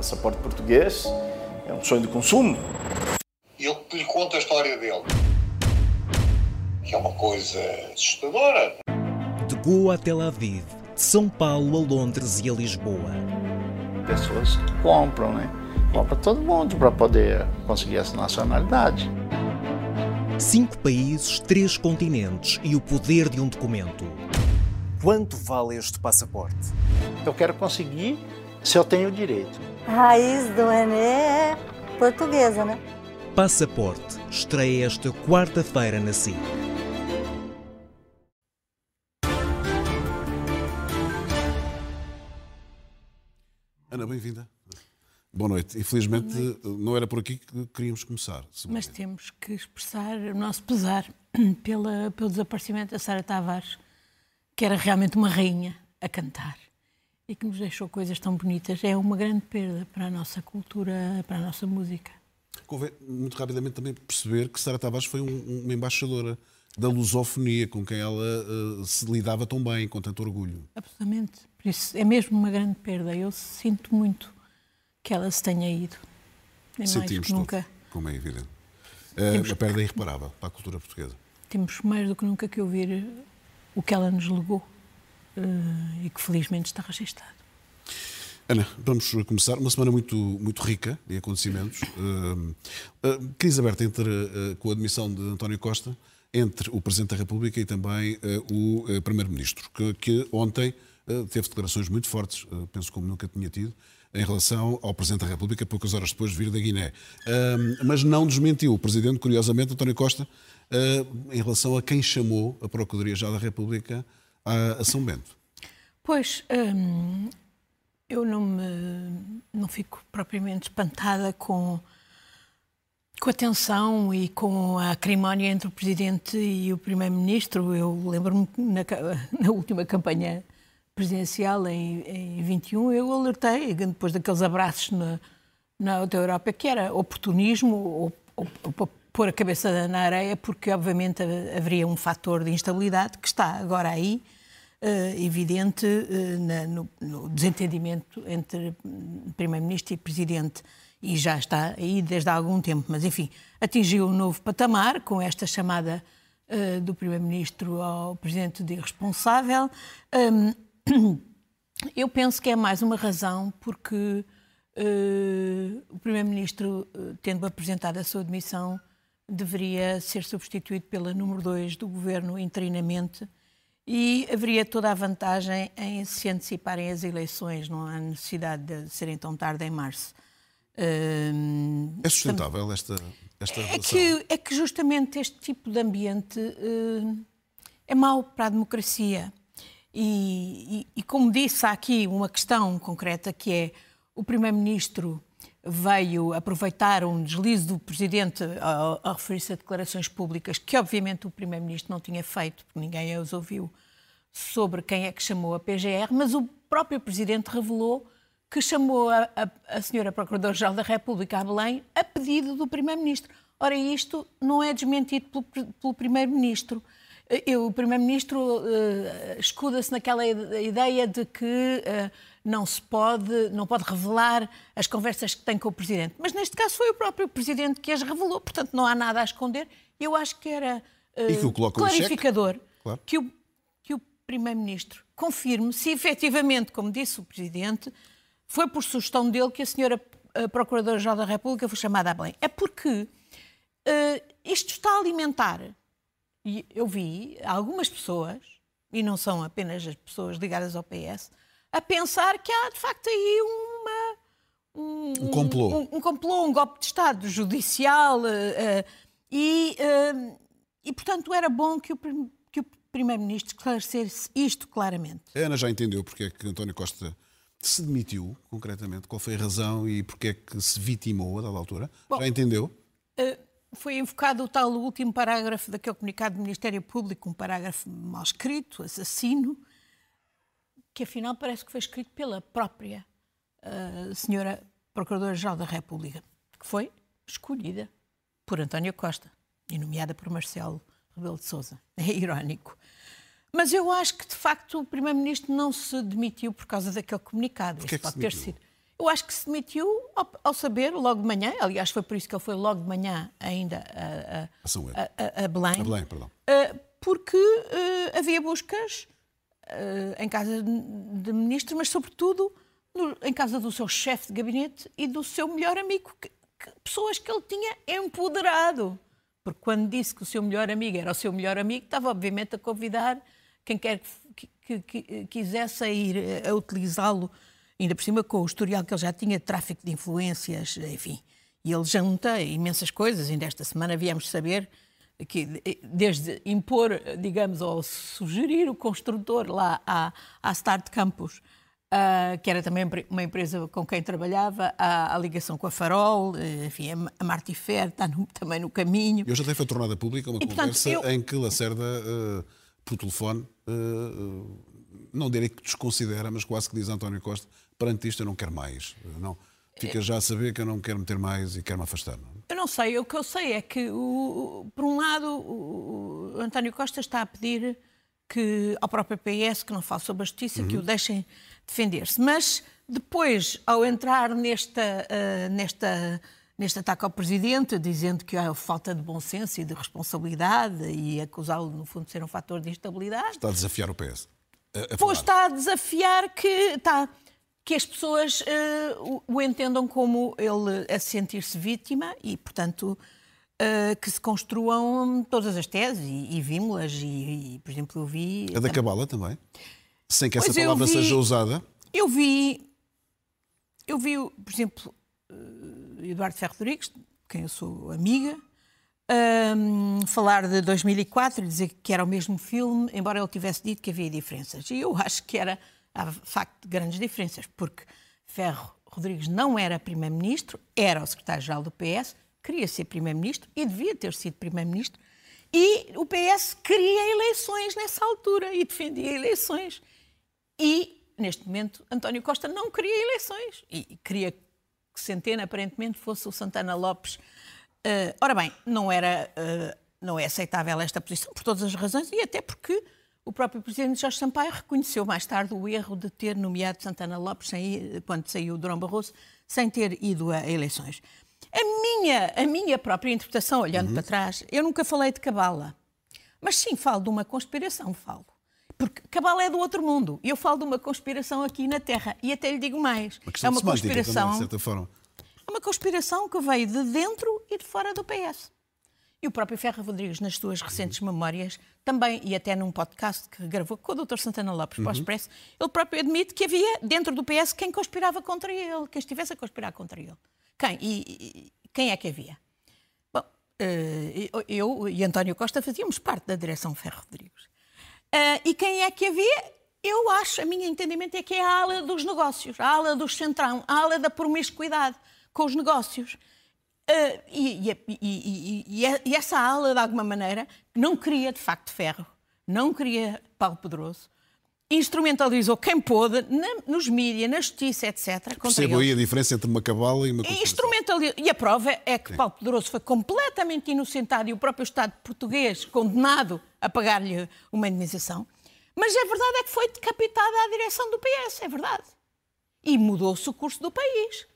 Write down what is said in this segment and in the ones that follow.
Passaporte português é um sonho de consumo. Eu lhe conto a história dele, que é uma coisa assustadora. De Goa a Tel Aviv, de São Paulo a Londres e a Lisboa. Pessoas compram, né? Compra todo mundo para poder conseguir essa nacionalidade. Cinco países, três continentes e o poder de um documento. Quanto vale este passaporte? Eu quero conseguir se eu tenho direito. A raiz do Renê é portuguesa, né? Passaporte estreia esta quarta-feira na SIC. Ana, bem-vinda. Boa noite. Infelizmente, noite. não era por aqui que queríamos começar. Mas temos que expressar o nosso pesar pela, pelo desaparecimento da Sara Tavares, que era realmente uma rainha a cantar e que nos deixou coisas tão bonitas. É uma grande perda para a nossa cultura, para a nossa música. Convém muito rapidamente também perceber que Sara Tavares foi um, uma embaixadora da lusofonia com quem ela uh, se lidava tão bem, com tanto orgulho. Absolutamente. Por isso é mesmo uma grande perda. Eu sinto muito que ela se tenha ido. É Sentimos mais que nunca. Como é evidente. Uh, a perda é irreparável para a cultura portuguesa. Temos mais do que nunca que ouvir o que ela nos legou uh, e que felizmente está registado. Ana, vamos começar uma semana muito, muito rica em acontecimentos. Uh, uh, crise aberta entre, com a admissão de António Costa entre o Presidente da República e também o Primeiro-Ministro, que, que, ontem teve declarações muito fortes, penso como nunca tinha tido, em relação ao Presidente da República, poucas horas depois de vir da Guiné. mas não desmentiu o Presidente, curiosamente, António Costa, em relação a quem chamou a Procuradoria-Geral da República a, a São Bento. Pois, hum, eu não, me, não fico propriamente espantada com, com a tensão e com a acrimónia entre o Presidente e o Primeiro-Ministro. Eu lembro-me na, na última campanha presidencial em, em 21, eu alertei, depois daqueles abraços na, na Europa, que era oportunismo ou pôr a cabeça na areia, porque obviamente haveria um fator de instabilidade que está agora aí, uh, evidente na, no, desentendimento entre Primeiro-Ministro e Presidente. E já está aí desde há algum tempo, mas enfim, atingiu um novo patamar com esta chamada uh, do Primeiro-Ministro ao Presidente de irresponsável. Um, eu penso que é mais uma razão porque o Primeiro-Ministro, tendo apresentado a sua demissão, deveria ser substituído pela número 2 do governo interinamente e haveria toda a vantagem em se anteciparem as eleições, não há necessidade de serem tão tarde em março. Uh, é sustentável esta, esta é que, é que justamente este tipo de ambiente uh, é mau para a democracia. E, e, e, como disse, há aqui uma questão concreta que é o Primeiro-Ministro veio aproveitar um deslize do Presidente a, a referir-se a declarações públicas que, obviamente, o Primeiro-Ministro não tinha feito, porque ninguém as ouviu, sobre quem é que chamou a PGR, mas o próprio Presidente revelou que chamou a, a, a senhora Procuradora-Geral da República a Belém a pedido do Primeiro-Ministro. Ora, isto não é desmentido pelo, pelo Primeiro-Ministro. O Primeiro-Ministro uh, escuda-se naquela ideia de que uh, não se pode, não pode revelar as conversas que tem com o Presidente. Mas neste caso foi o próprio Presidente que as revelou, portanto não há nada a esconder. Eu acho que era uh, que clarificador claro. que o, que o Primeiro-Ministro confirme se efetivamente, como disse o Presidente, foi por sugestão dele que a senhora Procuradora-Geral da República foi chamada a Belém. É porque isto está a alimentar e eu vi algumas pessoas, e não são apenas as pessoas ligadas ao PS, a pensar que há de facto aí uma. Um, um complô. Um, um, complô, um golpe de Estado judicial. Uh, uh, e, uh, e, portanto, era bom que o, que o Primeiro-Ministro esclarecesse isto claramente. A Ana já entendeu porque é que António Costa se demitiu, concretamente, qual foi a razão e porque é que se vitimou a dada altura? Bom, já entendeu? foi invocado o tal último parágrafo daquele comunicado do Ministério Público, um parágrafo mal escrito, assassino, que afinal parece que foi escrito pela própria uh, senhora Procuradora-Geral da República, que foi escolhida por António Costa e nomeada por Marcelo Rebelo de Sousa. É irónico. Mas eu acho que, de facto, o Primeiro-Ministro não se demitiu por causa daquele comunicado. Porquê Isso pode ter sido. eu acho que se demitiu ao, ao saber, logo de manhã, aliás, foi por isso que ele foi logo de manhã ainda a, a, A a, Belém, Belém, perdão. Uh, porque uh, havia buscas em casa de ministros, mas sobretudo no- em casa do seu chefe de gabinete e do seu melhor amigo, que- que- pessoas que ele tinha empoderado. Porque quando disse que o seu melhor amigo era o seu melhor amigo, estava obviamente a convidar quem quer que, que- que- quisesse a ir eh, a utilizá-lo, ainda por cima com o historial que ele já tinha de tráfico de influências, enfim. E ele junta imensas coisas. Ainda esta semana viemos saber que eh, desde impor, digamos, ou sugerir o construtor lá à, à Start Campus, ah, que era também uma empresa com quem trabalhava, à, à ligação com a Farol, eh, enfim, a- a Martifer está no- também no caminho. E hoje até foi tornada pública uma E, portanto, conversa eu- em que Lacerda, eh, por telefone, eh, não direi que desconsidera, mas quase que diz a António Costa, perante isto eu não quero mais. Não. Fica já a saber que eu não quero meter mais e quero me afastar. não é? Eu não sei, o que eu sei é que, o- por um lado, o, o António Costa está a pedir que ao próprio PS que não fale sobre a justiça, que o deixem defender-se. Mas depois, ao entrar nesta, ah, nesta, neste ataque ao Presidente, dizendo que há falta de bom senso e de responsabilidade e acusá-lo, no fundo, de ser um fator de instabilidade, Está a desafiar o PS. A, a Pois falar. está a desafiar que, está, que as pessoas eh, o, entendam como ele a sentir-se vítima e, portanto, eh, que se construam todas as teses e, e vimos-las. E, e, por exemplo, eu vi. A da Cabala também. Sem que essa Pois eu palavra vi- seja usada. Eu vi, eu vi, por exemplo, eh, Eduardo Ferro Rodrigues, quem eu sou amiga, ahm, falar de 2004 e dizer que era o mesmo filme, embora ele tivesse dito que havia diferenças. E eu acho que era, há de facto, grandes diferenças, porque Ferro Rodrigues não era primeiro-ministro, era o secretário-geral do PS, queria ser primeiro-ministro e devia ter sido primeiro-ministro. E o PS queria eleições nessa altura e defendia eleições. E, neste momento, António Costa não queria eleições e queria que Centena, aparentemente, fosse o Santana Lopes. Eh, ora bem, não, era, eh, não é aceitável esta posição por todas as razões e até porque o próprio Presidente Jorge Sampaio reconheceu mais tarde o erro de ter nomeado Santana Lopes sem quando saiu o Durão Barroso, sem ter ido a eleições. A minha, a minha própria interpretação, olhando para trás, eu nunca falei de cabala. Mas sim, falo de uma conspiração, falo. Porque cabala é do outro mundo. E eu falo de uma conspiração aqui na Terra. E até lhe digo mais. Uma é uma semântica também, conspiração. de certa forma. É uma conspiração que veio de dentro e de fora do PS. E o próprio Ferro Rodrigues, nas suas recentes memórias, também, e até num podcast que gravou com o Dr. Santana Lopes para o Expresso, ele próprio admite que havia dentro do PS quem conspirava contra ele, quem estivesse a conspirar contra ele. Quem? E, e- quem é que havia? Bom, eh, eu e António Costa fazíamos parte da direção Ferro Rodrigues. Ah, e quem é que havia? Eu acho, a minha entendimento é que é a ala dos negócios, a ala do centrão, a ala da promiscuidade com os negócios. Ah, e, e- e- e- e- e essa ala, de alguma maneira, não queria de facto ferro, não queria Paulo Pedroso, instrumentalizou quem pôde, na- nos mídias, na justiça, etc. Percebo aí a diferença entre uma cabala e uma E conspiração. instrumentali- E a prova é que Paulo Pedroso foi completamente inocentado e o próprio Estado português condenado a pagar-lhe uma indenização. Mas a verdade é que foi decapitada a direção do PS, é verdade. E mudou-se o curso do país.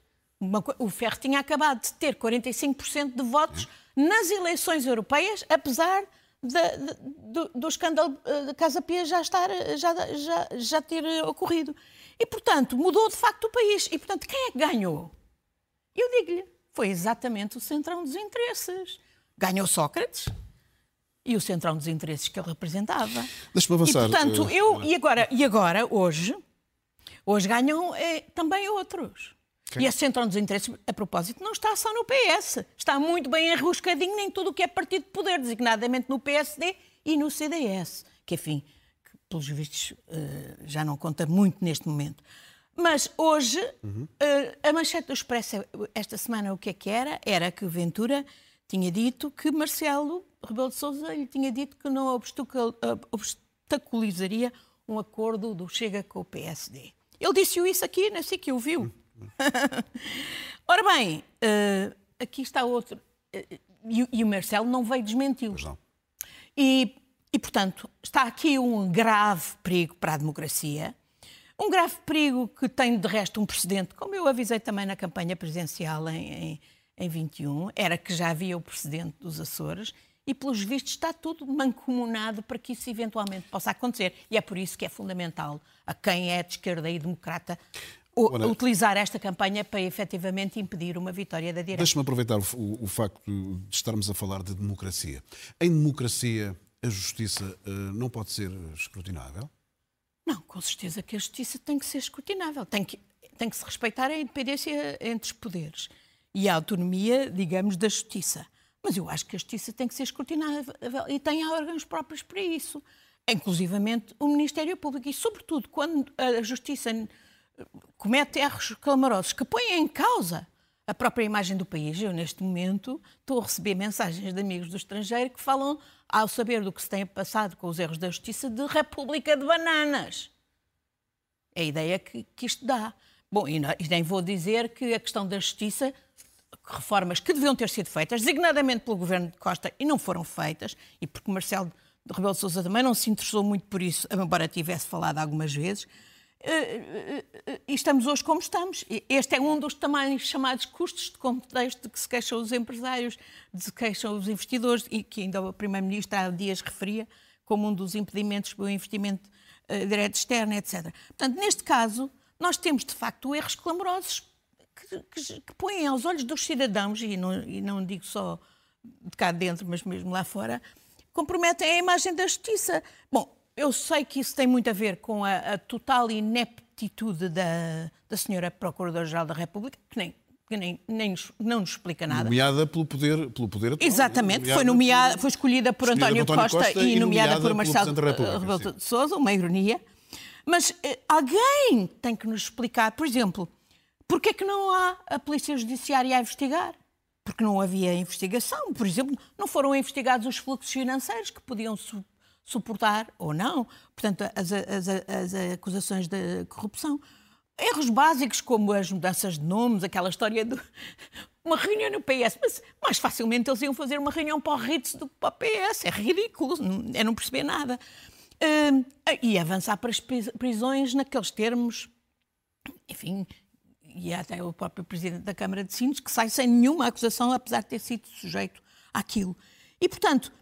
Uma o Ferro tinha acabado de ter 45% de votos nas eleições europeias, apesar da- da- do, do escândalo eh, da Casa Pia já, estar, já, já, já ter ocorrido. E, portanto, mudou de facto o país. E, portanto, quem é que ganhou? Eu digo-lhe, foi exatamente o centrão dos interesses. Ganhou Sócrates e o centrão dos interesses que ele representava. Deixa-me avançar, E, portanto, eh, eu, e, agora, e agora, hoje, hoje ganham eh, também outros. E esse centrão dos interesses, a propósito, não está só no PS. Está muito bem enroscadinho em tudo o que é partido de poder, designadamente no PSD e no CDS, que, enfim, que, pelos vistos, eh, já não conta muito neste momento. Mas hoje, eh, a manchete do Expresso esta semana o que é que era? Era que Ventura tinha dito que Marcelo Rebelo de Sousa lhe tinha dito que não eh, obstaculizaria um acordo do Chega com o PSD. Ele disse-o isso aqui, não sei que ouviu. Ora bem, eh, aqui está outro. eh, e, e o Marcelo não veio desmenti-lo. Pois não. E, e, portanto, está aqui um grave perigo para a democracia, Um grave perigo que tem, de resto, um precedente, como eu avisei também na campanha presidencial em, em, em 21, era que já havia o precedente dos Açores e, pelos vistos, está tudo mancomunado para que isso eventualmente possa acontecer. E é por isso que é fundamental a quem é de esquerda e democrata o, Ora, utilizar esta campanha para efetivamente impedir uma vitória da direita. Deixa-me aproveitar o, o, o, facto de estarmos a falar de democracia. Em democracia, a justiça uh, não pode ser escrutinável? Não, com certeza que a justiça tem que ser escrutinável. Tem que, tem que se respeitar a independência entre os poderes e a autonomia, digamos, da justiça. Mas eu acho que a justiça tem que ser escrutinável e tem órgãos próprios para isso, inclusivamente o Ministério Público. E, sobretudo, quando a justiça comete erros clamorosos que põem em causa a própria imagem do país. Eu, neste momento, estou a receber mensagens de amigos do estrangeiro que falam, ao saber do que se tem passado com os erros da justiça, de República de Bananas. É a ideia que, que isto dá. Bom, e, não, e nem vou dizer que a questão da justiça, reformas que deviam ter sido feitas, designadamente pelo governo de Costa, e não foram feitas, e porque Marcelo Rebelo de Sousa também não se interessou muito por isso, embora tivesse falado algumas vezes, e estamos hoje como estamos. Este é um dos também chamados custos de contexto de que se queixam os empresários, de se queixam os investidores e que ainda o Primeiro-Ministro há dias referia como um dos impedimentos para o investimento direto externo, etc. Portanto, neste caso, nós temos de facto erros clamorosos que, que, que põem aos olhos dos cidadãos, e não, e não digo só de cá dentro, mas mesmo lá fora, comprometem a imagem da justiça. Bom, eu sei que isso tem muito a ver com a, a total ineptitude da, da senhora Procuradora-Geral da República, que nem que nem, nem, não nos explica nada. Nomeada pelo poder, pelo poder atual. Exatamente, nomeada foi, nomeada, foi escolhida por escolhida António, António Costa, Costa, e nomeada, por Marcelo Rebelo de Sousa, uma ironia. Mas eh, alguém tem que nos explicar, por exemplo, porque é que não há a Polícia Judiciária a investigar? Porque não havia investigação. Por exemplo, não foram investigados os fluxos financeiros que podiam suportar ou não, portanto, as, as, as acusações de corrupção. Erros básicos como as mudanças de nomes, aquela história de uma reunião no PS, mas mais facilmente eles iam fazer uma reunião para o Ritz do que para o PS. É ridículo, é não perceber nada. Uh, e avançar para as prisões naqueles termos, enfim, e até o próprio Presidente da Câmara de Sines, que sai sem nenhuma acusação, apesar de ter sido sujeito àquilo. E, portanto,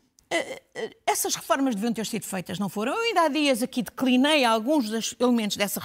essas reformas deviam ter sido feitas, não foram? Eu ainda há dias aqui declinei alguns dos elementos dessas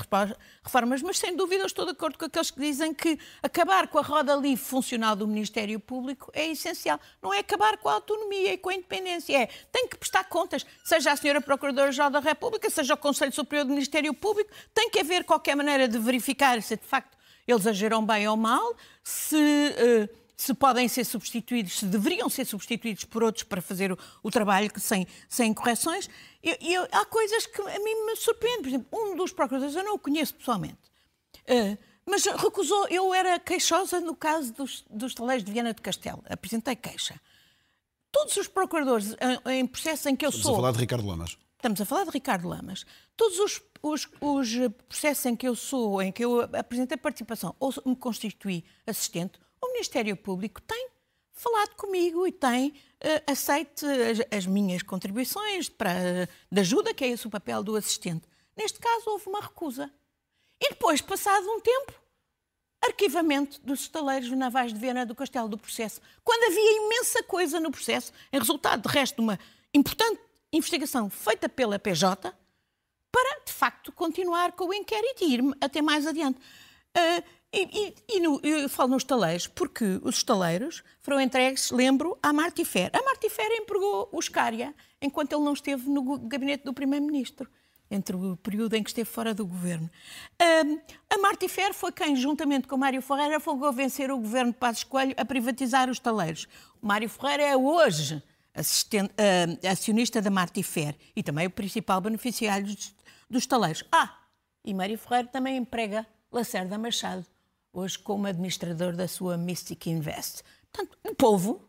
reformas, mas sem dúvida estou de acordo com aqueles que dizem que acabar com a roda livre funcional do Ministério Público é essencial. Não é acabar com a autonomia e com a independência, é tem que prestar contas, seja a senhora Procuradora-Geral da República, seja o Conselho Superior do Ministério Público, tem que haver qualquer maneira de verificar se de facto eles agiram bem ou mal, se... Uh, se podem ser substituídos, se deveriam ser substituídos por outros para fazer o, o trabalho sem, sem correções. E, e, há coisas que a mim me surpreendem. Por exemplo, um dos procuradores, eu não o conheço pessoalmente, uh, mas recusou. Eu era queixosa no caso dos, dos taleiros de Viana do Castelo. Apresentei queixa. Todos os procuradores em, em processo em que eu Estamos sou. Estamos a falar de Ricardo Lamas. Estamos a falar de Ricardo Lamas. Todos os, os, os processos em que eu sou, em que eu apresentei participação ou me constituí assistente, o Ministério Público tem falado comigo e tem uh, aceite as, as, minhas contribuições para, de ajuda, que é esse o papel do assistente. Neste caso, houve uma recusa. E depois, passado um tempo, arquivamento dos estaleiros navais de Viana do Castelo do processo, quando havia imensa coisa no processo, em resultado, de resto, de uma importante investigação feita pela PJ, para, de facto, continuar com o inquérito e ir até mais adiante. Uh, e, e, e no, eu falo nos estaleiros porque os estaleiros foram entregues, lembro, à Martifer. A Martifer empregou o Scária enquanto ele não esteve no gabinete do Primeiro-Ministro, entre o período em que esteve fora do governo. Um, a Martifer foi quem, juntamente com Mário Ferreira, foi convencer o governo de Passos Coelho a privatizar os estaleiros. Mário Ferreira é hoje uh, acionista da Martifer e também o principal beneficiário dos, dos estaleiros. Ah, e Mário Ferreira também emprega Lacerda Machado hoje como administrador da sua Mystic Invest. Portanto, o povo,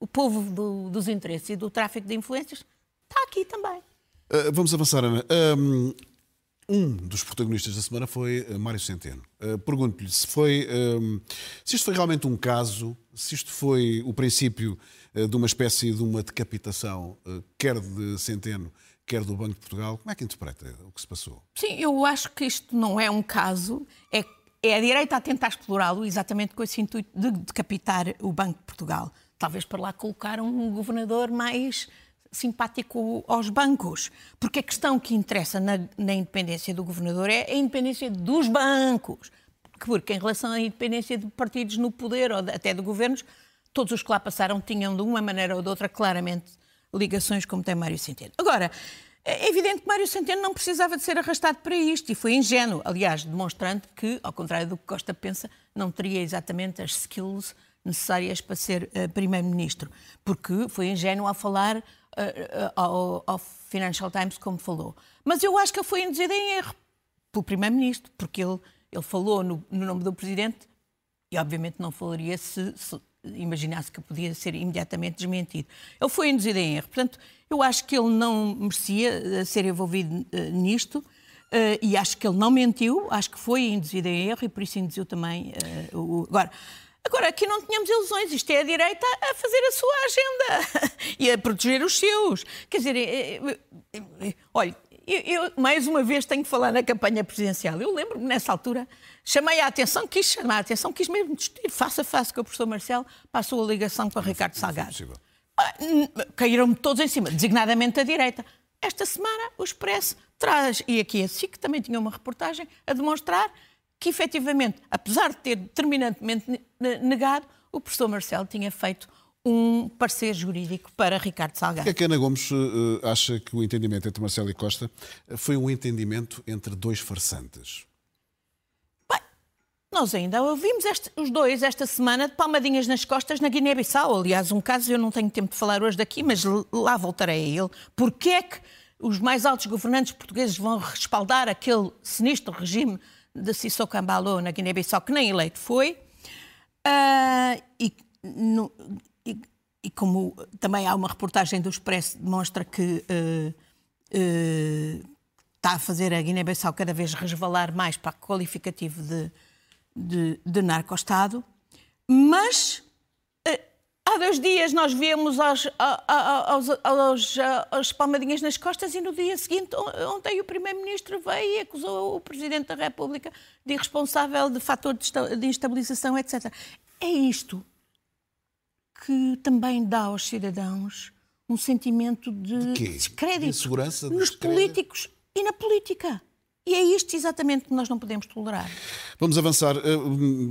o povo do, dos interesses e do tráfico de influências, está aqui também. Uh, vamos avançar, Ana. Um, um dos protagonistas da semana foi uh, Mário Centeno. Uh, Pergunto-lhe se foi, um, se isto foi realmente um caso, se isto foi o princípio de uma espécie de uma decapitação, quer de Centeno, quer do Banco de Portugal. Como é que interpreta o que se passou? Sim, eu acho que isto não é um caso, é, é a direita a tentar explorá-lo exatamente com esse intuito de decapitar o Banco de Portugal. Talvez para lá colocar um governador mais simpático aos bancos. Porque a questão que interessa na, na independência do governador é a independência dos bancos. Porque em relação à independência de partidos no poder ou de, até de governos, todos os que lá passaram tinham de uma maneira ou de outra claramente ligações como tem Mário Centeno. Agora, é evidente que Mário Centeno não precisava de ser arrastado para isto e foi ingênuo, aliás, demonstrando que, ao contrário do que Costa pensa, não teria exatamente as skills necessárias para ser uh, primeiro-ministro, porque foi ingênuo ao falar uh, uh, ao, ao, Financial Times como falou. Mas eu acho que ele foi induzido em erro pelo primeiro-ministro, porque ele, ele falou no, no, nome do presidente e obviamente não falaria se, se imaginasse que podia ser imediatamente desmentido. Ele foi induzido em erro. Portanto, eu acho que ele não merecia ser envolvido nisto. Uh, e acho que ele não mentiu, acho que foi induzido em erro e por isso induziu também uh, o. Agora, Agora, aqui não tínhamos ilusões. Isto é a direita a fazer a sua agenda e a proteger os seus. Quer dizer, é, é, é, olha, eu, eu, mais uma vez tenho que falar na campanha presidencial. Eu lembro-me nessa altura, chamei a atenção, quis chamar a atenção, quis mesmo discutir face a face com o professor Marcelo, passou a ligação com o Ricardo Salgado. Ah, caíram-me todos em cima, designadamente a direita. Esta semana o Expresso traz, e aqui a SIC também tinha uma reportagem a demonstrar que efetivamente, apesar de ter determinantemente negado, o professor Marcelo tinha feito um parecer jurídico para Ricardo Salgado. É que Ana Gomes uh, acha que o entendimento entre Marcelo e Costa foi um entendimento entre dois farsantes. Bem, nós ainda ouvimos este, os dois esta semana de palmadinhas nas costas na Guiné-Bissau. Aliás, um caso eu não tenho tempo de falar hoje daqui, mas lá voltarei a ele. Porquê é que os mais altos governantes portugueses vão respaldar aquele sinistro regime de Sissoko Ambalo na Guiné-Bissau, que nem eleito foi, uh, e, no, e, e, como também há uma reportagem do Expresso que demonstra que uh, uh, está a fazer a Guiné-Bissau cada vez resvalar mais para o qualificativo de, de, de narco-estado, mas Há dois dias nós vemos aos, aos, aos, aos, palmadinhas nas costas e no dia seguinte, ontem o Primeiro-Ministro veio e acusou o Presidente da República de irresponsável de fator de instabilização, etc. É isto que também dá aos cidadãos um sentimento de, de descrédito de nos políticos e na política. E é isto exatamente que nós não podemos tolerar. Vamos avançar. Eh,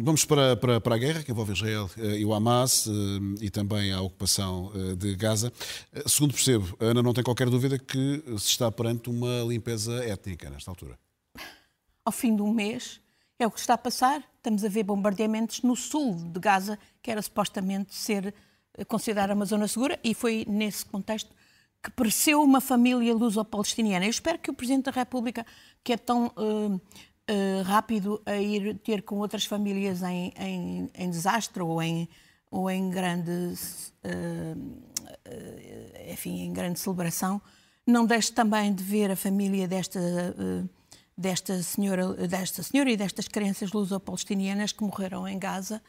vamos para, para, para a guerra que envolve Israel eh, e o Hamas eh, e também a ocupação de Gaza. Segundo percebo, Ana não tem qualquer dúvida que se está perante uma limpeza étnica nesta altura. Ao fim de um mês, é o que está a passar. Estamos a ver bombardeamentos no sul de Gaza, que era supostamente ser considerada uma zona segura, e foi nesse contexto que pereceu uma família luso-palestiniana. Eu espero que o Presidente da República, que é tão uh, uh, rápido a ir ter com outras famílias em, em, em desastre ou em, ou em grande, uh, enfim, em grande celebração, não deixe também de ver a família desta, desta, senhora, desta senhora e destas crianças luso-palestinianas que morreram em Gaza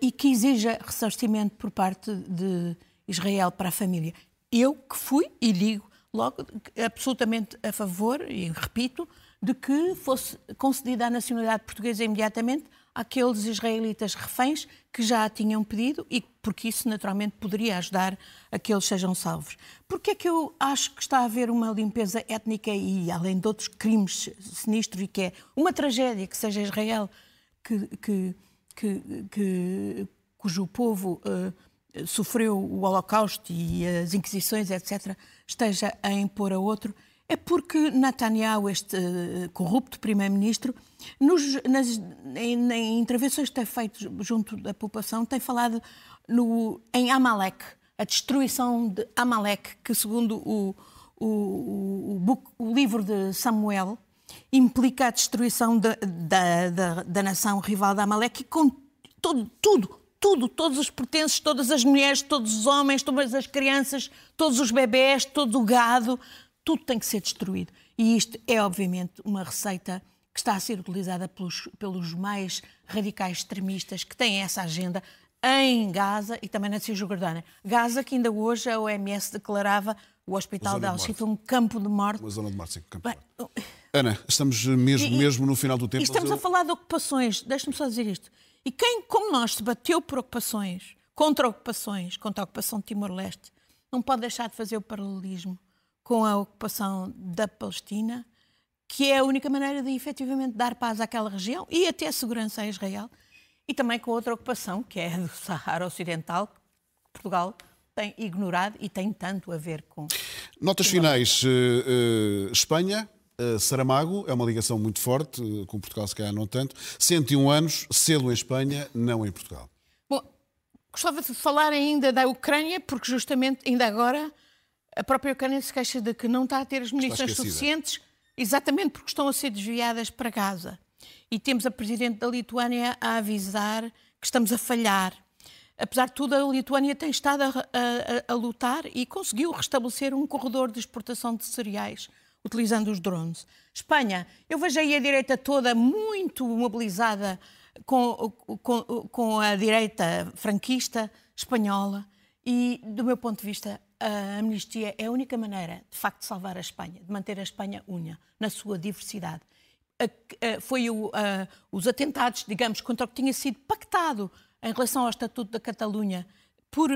e que exija ressarcimento por parte de Israel para a família. Eu que fui, e digo logo, absolutamente a favor, e repito, de que fosse concedida a nacionalidade portuguesa imediatamente àqueles israelitas reféns que já a tinham pedido e porque isso naturalmente poderia ajudar a que eles sejam salvos. Porque é que eu acho que está a haver uma limpeza étnica e além de outros crimes sinistros e que é uma tragédia que seja Israel que, que, que, que cujo povo uh, sofreu o Holocausto e as Inquisições, etc., esteja a impor a outro, é porque Netanyahu, este eh, corrupto primeiro-ministro, nas, em, em, intervenções que tem feito junto da população, tem falado no, em Amalek, a destruição de Amalek, que segundo o, o, o, o livro de Samuel, implica a destruição de, da, da, da nação rival de Amalek, e com todo, tudo, tudo, todos os pertences, todas as mulheres, todos os homens, todas as crianças, todos os bebés, todo o gado, tudo tem que ser destruído. E isto é, obviamente, uma receita que está a ser utilizada pelos, pelos mais radicais extremistas que têm essa agenda em Gaza e também na Cisjordânia. Gaza, que ainda hoje a OMS declarava o hospital de de foi um campo de morte. Uma zona de morte, sim. Campo de Bem, morte. Ana, estamos mesmo, E- mesmo no final do tempo. E estamos a falar de ocupações, deixa-me só dizer isto. E quem, como nós, se bateu por ocupações, contra ocupações, contra a ocupação de Timor-Leste, não pode deixar de fazer o paralelismo com a ocupação da Palestina, que é a única maneira de efetivamente dar paz àquela região e até segurança a Israel, e também com outra ocupação, que é a do Sahara Ocidental, que Portugal tem ignorado e tem tanto a ver com. Notas finais. eh, eh, Espanha, eh, Saramago, é uma ligação muito forte, com Portugal se calhar não tanto. 101 anos, selo em Espanha, não em Portugal. Bom, gostava de falar ainda da Ucrânia, porque justamente ainda agora a própria Ucrânia se queixa de que não está a ter as munições suficientes, exatamente porque estão a ser desviadas para Gaza. E temos a Presidente da Lituânia a avisar que estamos a falhar. Apesar de tudo, a Lituânia tem estado a, a- a- a lutar e conseguiu restabelecer um corredor de exportação de cereais utilizando os drones. Espanha, eu vejo aí a direita toda muito mobilizada com, com, com a direita franquista espanhola e, do meu ponto de vista, a amnistia é a única maneira, de facto, de salvar a Espanha, de manter a Espanha unha na sua diversidade. Foi o, a- os atentados, digamos, contra o que tinha sido pactado em relação ao Estatuto da Catalunha por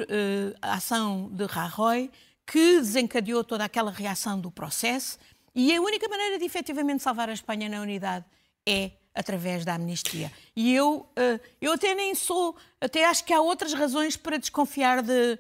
a ação de Rajoy, que desencadeou toda aquela reação do processo. E a única maneira de efetivamente salvar a Espanha na unidade é através da amnistia. E eu, eh, eu até nem sou, até acho que há outras razões para desconfiar de,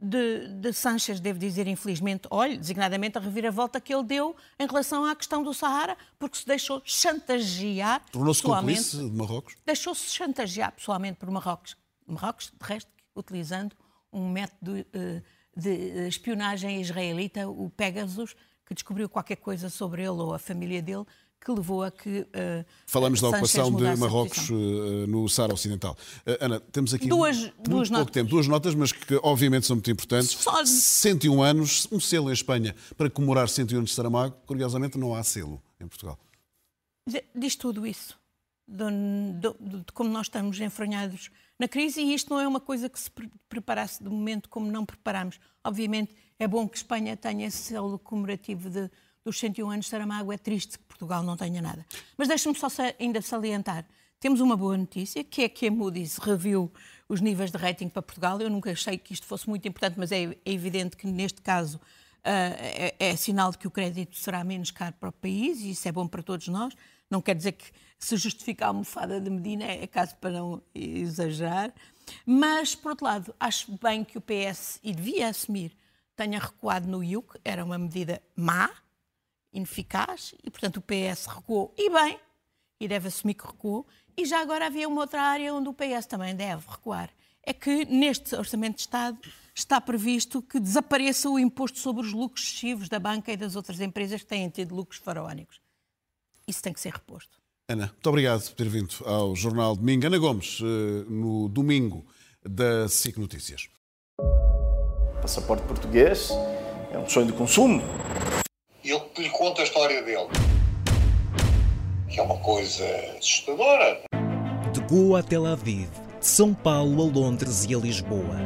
de, de Sanches, devo dizer, infelizmente, olhe, designadamente a reviravolta que ele deu em relação à questão do Sahara, porque se deixou chantagear Tornou-se cúmplice de Marrocos? deixou-se chantagear pessoalmente por Marrocos. Marrocos, de resto, utilizando um método eh, de espionagem israelita, o Pegasus, que descobriu qualquer coisa sobre ele ou a família dele, que levou a que. eh, Falamos da ocupação de Marrocos eh, no Saara Ocidental. Eh, Ana, temos aqui Duas- muito duas pouco notas. tempo, duas notas, mas que obviamente são muito importantes. Só- 101 anos, um selo em Espanha para comemorar 101 anos de Saramago. Curiosamente, não há selo em Portugal. Diz tudo isso, do- do- de como nós estamos enfronhados na crise, e isto não é uma coisa que se pre- preparasse de momento como não preparamos. Obviamente é bom que Espanha tenha esse selo comemorativo de, dos 101 anos de Saramago, é triste que Portugal não tenha nada. Mas deixe-me só ainda salientar, temos uma boa notícia, que é que a Moody's reviu os níveis de rating para Portugal. Eu nunca achei que isto fosse muito importante, mas é, é evidente que neste caso ah, é, é sinal de que o crédito será menos caro para o país e isso é bom para todos nós. Não quer dizer que se justifica a almofada de Medina, é caso para não exagerar. Mas, por outro lado, acho bem que o PS, e devia assumir, tenha recuado no IUC, era uma medida má, ineficaz, e portanto o PS recuou, e bem, e deve assumir que recuou. E já agora havia uma outra área onde o PS também deve recuar. É que neste Orçamento de Estado está previsto que desapareça o imposto sobre os lucros excessivos da banca e das outras empresas que têm tido lucros faraónicos. Isso tem que ser reposto. Ana, muito obrigado por ter vindo ao Jornal Domingo. Ana Gomes, eh, no domingo da SIC Notícias. Passaporte português é um sonho de consumo. E eu lhe conto a história dele. Que é uma coisa assustadora. De Goa a Tel Aviv, de São Paulo a Londres e a Lisboa.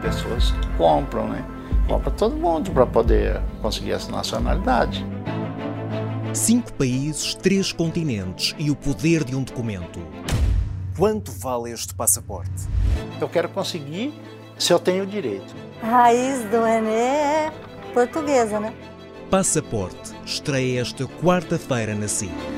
Pessoas compram, né? Compra todo mundo para poder conseguir essa nacionalidade. Cinco países, três continentes e o poder de um documento. Quanto vale este passaporte? Eu quero conseguir se eu tenho direito. A raiz do Enê é portuguesa, né? Passaporte estreia esta quarta-feira na SIC.